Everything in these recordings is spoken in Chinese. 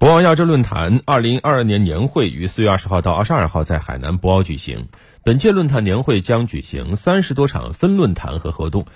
博鳌亚洲论坛二零二二年年会于四月二十号到二十二号在海南博鳌举行。本届论坛年会将举行三十多场分论坛和活动，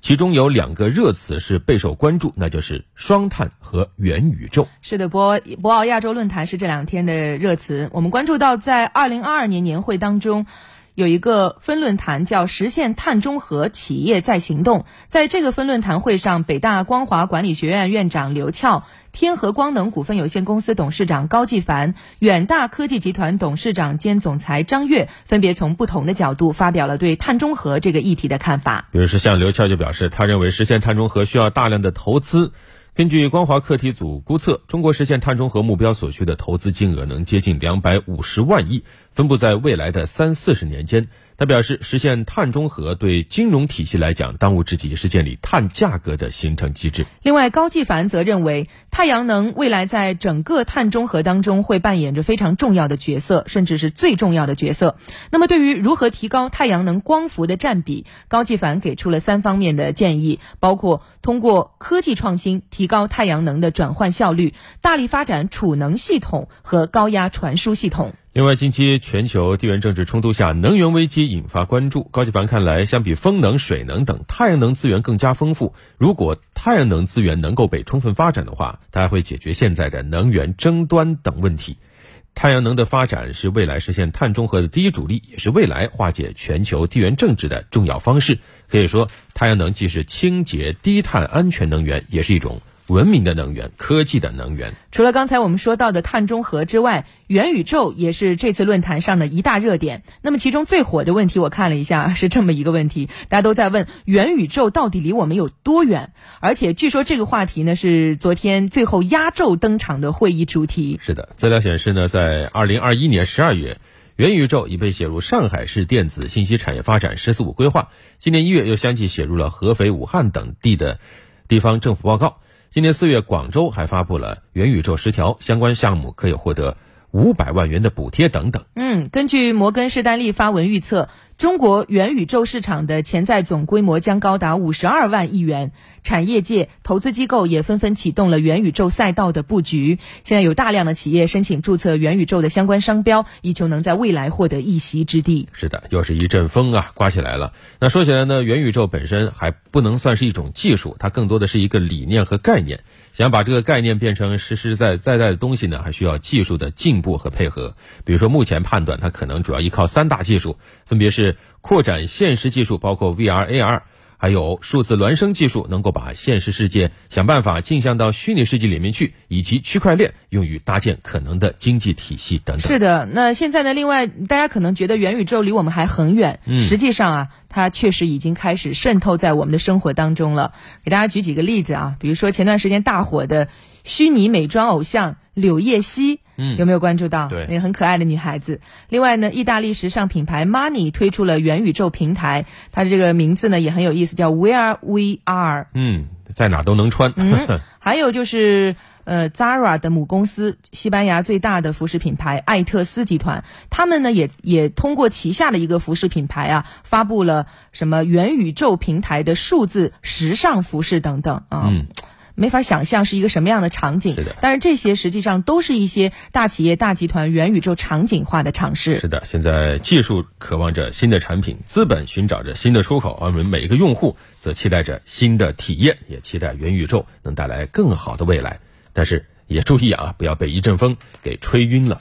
其中有两个热词是备受关注，那就是双碳和元宇宙。是的，博博鳌亚洲论坛是这两天的热词。我们关注到，在二零二二年年会当中。有一个分论坛叫“实现碳中和，企业在行动”。在这个分论坛会上，北大光华管理学院院长刘俏、天合光能股份有限公司董事长高继凡、远大科技集团董事长兼总裁张悦分别从不同的角度发表了对碳中和这个议题的看法。比如说，像刘俏就表示，他认为实现碳中和需要大量的投资。根据光华课题组估测，中国实现碳中和目标所需的投资金额能接近两百五十万亿，分布在未来的三四十年间。他表示，实现碳中和对金融体系来讲，当务之急是建立碳价格的形成机制。另外，高继凡则认为，太阳能未来在整个碳中和当中会扮演着非常重要的角色，甚至是最重要的角色。那么，对于如何提高太阳能光伏的占比，高继凡给出了三方面的建议，包括通过科技创新提高太阳能的转换效率，大力发展储能系统和高压传输系统。另外，近期全球地缘政治冲突下，能源危机引发关注。高继凡看来，相比风能、水能等，太阳能资源更加丰富。如果太阳能资源能够被充分发展的话，它还会解决现在的能源争端等问题。太阳能的发展是未来实现碳中和的第一主力，也是未来化解全球地缘政治的重要方式。可以说，太阳能既是清洁、低碳、安全能源，也是一种。文明的能源，科技的能源。除了刚才我们说到的碳中和之外，元宇宙也是这次论坛上的一大热点。那么其中最火的问题，我看了一下，是这么一个问题：大家都在问元宇宙到底离我们有多远？而且据说这个话题呢，是昨天最后压轴登场的会议主题。是的，资料显示呢，在二零二一年十二月，元宇宙已被写入上海市电子信息产业发展“十四五”规划。今年一月又相继写入了合肥、武汉等地的地方政府报告。今年四月，广州还发布了元宇宙十条相关项目，可以获得五百万元的补贴等等。嗯，根据摩根士丹利发文预测。中国元宇宙市场的潜在总规模将高达五十二万亿元，产业界、投资机构也纷纷启动了元宇宙赛道的布局。现在有大量的企业申请注册元宇宙的相关商标，以求能在未来获得一席之地。是的，又是一阵风啊，刮起来了。那说起来呢，元宇宙本身还不能算是一种技术，它更多的是一个理念和概念。想把这个概念变成实实在在在的东西呢，还需要技术的进步和配合。比如说，目前判断它可能主要依靠三大技术，分别是。扩展现实技术，包括 VR、AR，还有数字孪生技术，能够把现实世界想办法镜像到虚拟世界里面去，以及区块链用于搭建可能的经济体系等等。是的，那现在呢？另外，大家可能觉得元宇宙离我们还很远，实际上啊，它确实已经开始渗透在我们的生活当中了。给大家举几个例子啊，比如说前段时间大火的虚拟美妆偶像柳叶熙。嗯，有没有关注到？对，那个很可爱的女孩子。另外呢，意大利时尚品牌 Money 推出了元宇宙平台，它的这个名字呢也很有意思，叫 Where We Are。嗯，在哪都能穿。嗯，还有就是呃，Zara 的母公司，西班牙最大的服饰品牌艾特斯集团，他们呢也也通过旗下的一个服饰品牌啊，发布了什么元宇宙平台的数字时尚服饰等等啊。嗯。没法想象是一个什么样的场景，是的。但是这些实际上都是一些大企业、大集团元宇宙场景化的尝试。是的，现在技术渴望着新的产品，资本寻找着新的出口，而我们每一个用户则期待着新的体验，也期待元宇宙能带来更好的未来。但是也注意啊，不要被一阵风给吹晕了。